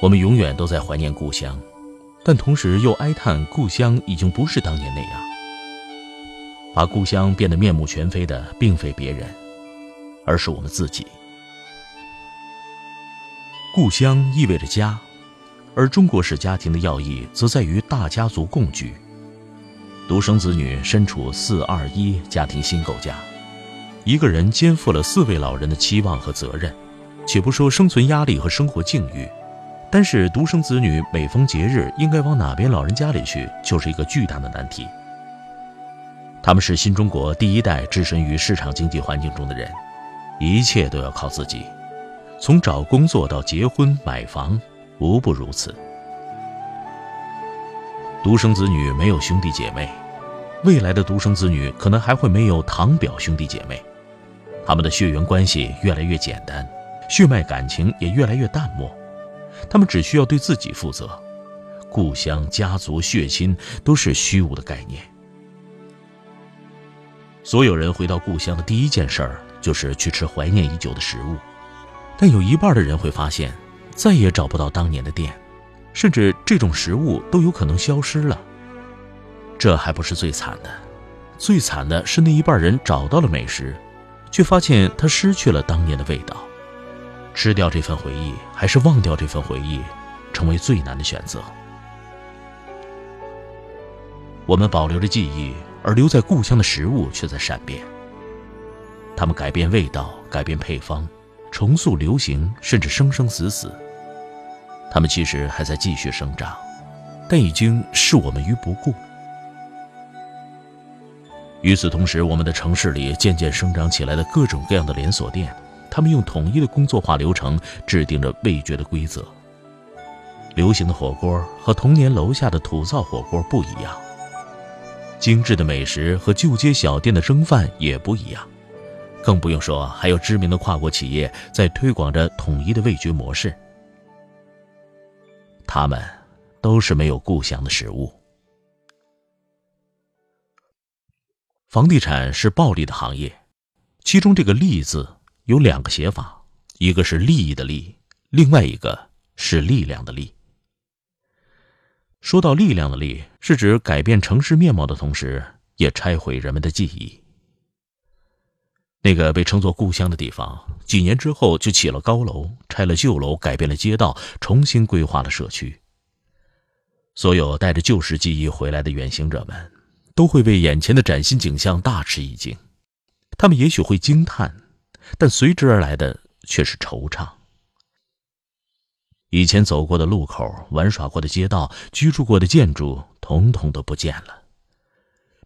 我们永远都在怀念故乡，但同时又哀叹故乡已经不是当年那样。把故乡变得面目全非的，并非别人，而是我们自己。故乡意味着家，而中国式家庭的要义则在于大家族共居。独生子女身处四二一家庭新构架，一个人肩负了四位老人的期望和责任，且不说生存压力和生活境遇。但是独生子女每逢节日应该往哪边老人家里去，就是一个巨大的难题。他们是新中国第一代置身于市场经济环境中的人，一切都要靠自己，从找工作到结婚买房，无不如此。独生子女没有兄弟姐妹，未来的独生子女可能还会没有堂表兄弟姐妹，他们的血缘关系越来越简单，血脉感情也越来越淡漠。他们只需要对自己负责，故乡、家族、血亲都是虚无的概念。所有人回到故乡的第一件事儿就是去吃怀念已久的食物，但有一半的人会发现，再也找不到当年的店，甚至这种食物都有可能消失了。这还不是最惨的，最惨的是那一半人找到了美食，却发现它失去了当年的味道。吃掉这份回忆，还是忘掉这份回忆，成为最难的选择。我们保留着记忆，而留在故乡的食物却在善变。他们改变味道，改变配方，重塑流行，甚至生生死死。他们其实还在继续生长，但已经视我们于不顾。与此同时，我们的城市里渐渐生长起来的各种各样的连锁店。他们用统一的工作化流程制定着味觉的规则。流行的火锅和童年楼下的土灶火锅不一样，精致的美食和旧街小店的蒸饭也不一样，更不用说还有知名的跨国企业在推广着统一的味觉模式。他们都是没有故乡的食物。房地产是暴利的行业，其中这个“利”字。有两个写法，一个是利益的利，另外一个是力量的力。说到力量的力，是指改变城市面貌的同时，也拆毁人们的记忆。那个被称作故乡的地方，几年之后就起了高楼，拆了旧楼，改变了街道，重新规划了社区。所有带着旧时记忆回来的远行者们，都会为眼前的崭新景象大吃一惊，他们也许会惊叹。但随之而来的却是惆怅。以前走过的路口、玩耍过的街道、居住过的建筑，统统都不见了。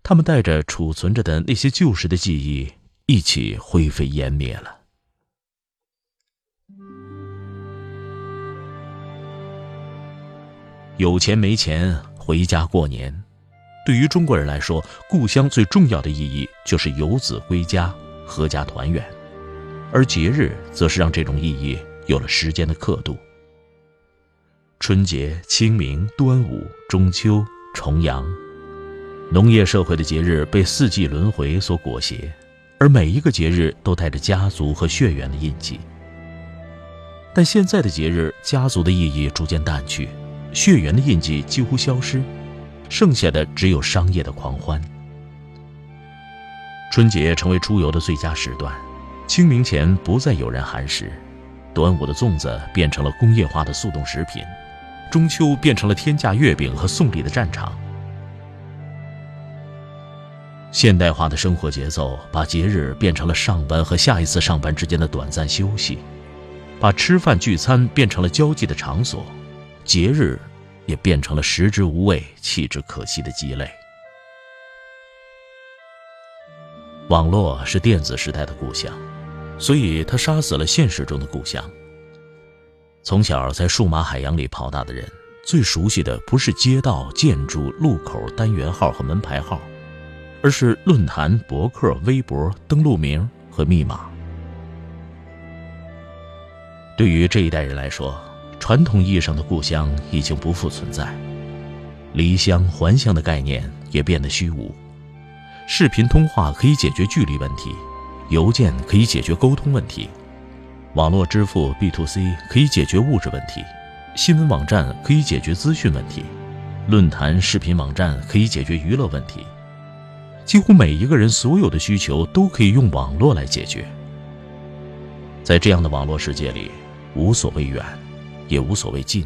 他们带着储存着的那些旧时的记忆，一起灰飞烟灭了。有钱没钱，回家过年。对于中国人来说，故乡最重要的意义就是游子归家，阖家团圆。而节日则是让这种意义有了时间的刻度。春节、清明、端午、中秋、重阳，农业社会的节日被四季轮回所裹挟，而每一个节日都带着家族和血缘的印记。但现在的节日，家族的意义逐渐淡去，血缘的印记几乎消失，剩下的只有商业的狂欢。春节成为出游的最佳时段。清明前不再有人寒食，端午的粽子变成了工业化的速冻食品，中秋变成了天价月饼和送礼的战场。现代化的生活节奏把节日变成了上班和下一次上班之间的短暂休息，把吃饭聚餐变成了交际的场所，节日也变成了食之无味、弃之可惜的鸡肋。网络是电子时代的故乡。所以他杀死了现实中的故乡。从小在数码海洋里跑大的人，最熟悉的不是街道、建筑、路口、单元号和门牌号，而是论坛、博客、微博、登录名和密码。对于这一代人来说，传统意义上的故乡已经不复存在，离乡还乡的概念也变得虚无。视频通话可以解决距离问题，邮件可以解决沟通问题，网络支付 B to C 可以解决物质问题，新闻网站可以解决资讯问题，论坛、视频网站可以解决娱乐问题。几乎每一个人所有的需求都可以用网络来解决。在这样的网络世界里。无所谓远，也无所谓近。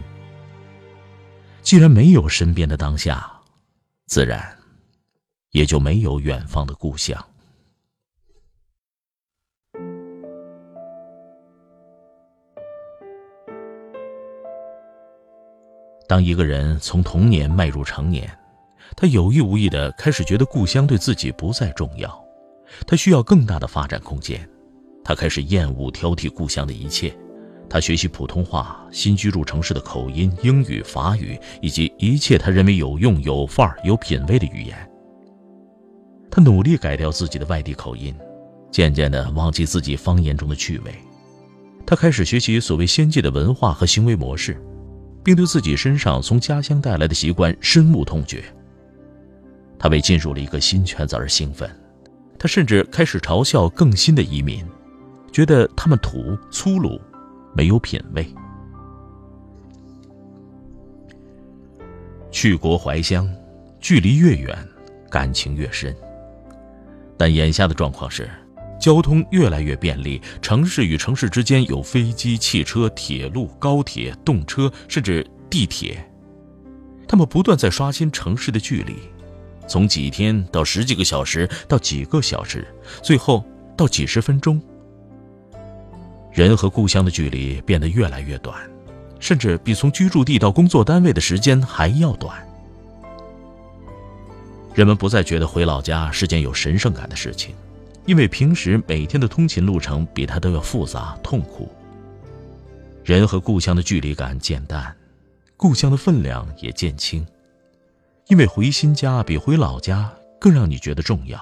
既然没有身边的当下，自然也就没有远方的故乡。当一个人从童年迈入成年，他有意无意的开始觉得故乡对自己不再重要，他需要更大的发展空间，他开始厌恶挑剔故乡的一切。他学习普通话，新居住城市的口音、英语、法语以及一切他认为有用、有范儿、有品位的语言。他努力改掉自己的外地口音，渐渐地忘记自己方言中的趣味。他开始学习所谓先进的文化和行为模式，并对自己身上从家乡带来的习惯深恶痛绝。他为进入了一个新圈子而兴奋，他甚至开始嘲笑更新的移民，觉得他们土粗鲁。没有品味。去国怀乡，距离越远，感情越深。但眼下的状况是，交通越来越便利，城市与城市之间有飞机、汽车、铁路、高铁、动车，甚至地铁。他们不断在刷新城市的距离，从几天到十几个小时，到几个小时，最后到几十分钟。人和故乡的距离变得越来越短，甚至比从居住地到工作单位的时间还要短。人们不再觉得回老家是件有神圣感的事情，因为平时每天的通勤路程比它都要复杂痛苦。人和故乡的距离感渐淡，故乡的分量也渐轻，因为回新家比回老家更让你觉得重要。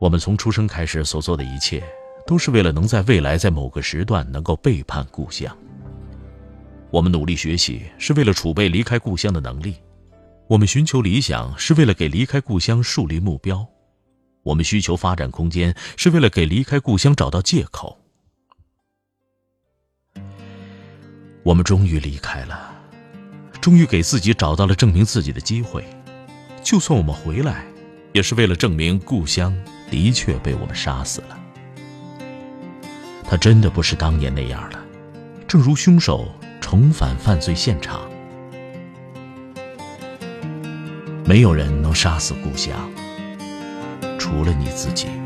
我们从出生开始所做的一切。都是为了能在未来在某个时段能够背叛故乡。我们努力学习，是为了储备离开故乡的能力；我们寻求理想，是为了给离开故乡树立目标；我们需求发展空间，是为了给离开故乡找到借口。我们终于离开了，终于给自己找到了证明自己的机会。就算我们回来，也是为了证明故乡的确被我们杀死了。他真的不是当年那样了，正如凶手重返犯罪现场。没有人能杀死故乡，除了你自己。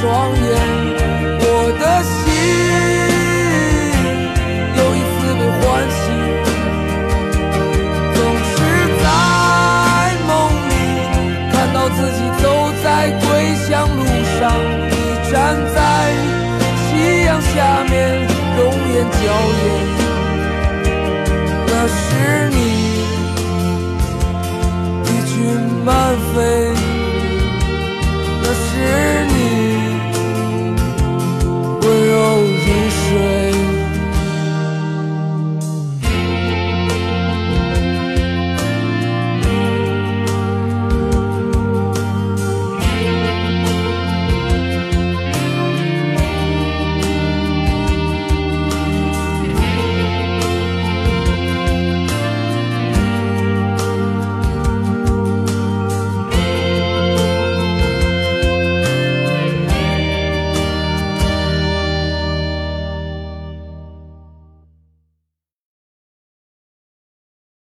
双眼，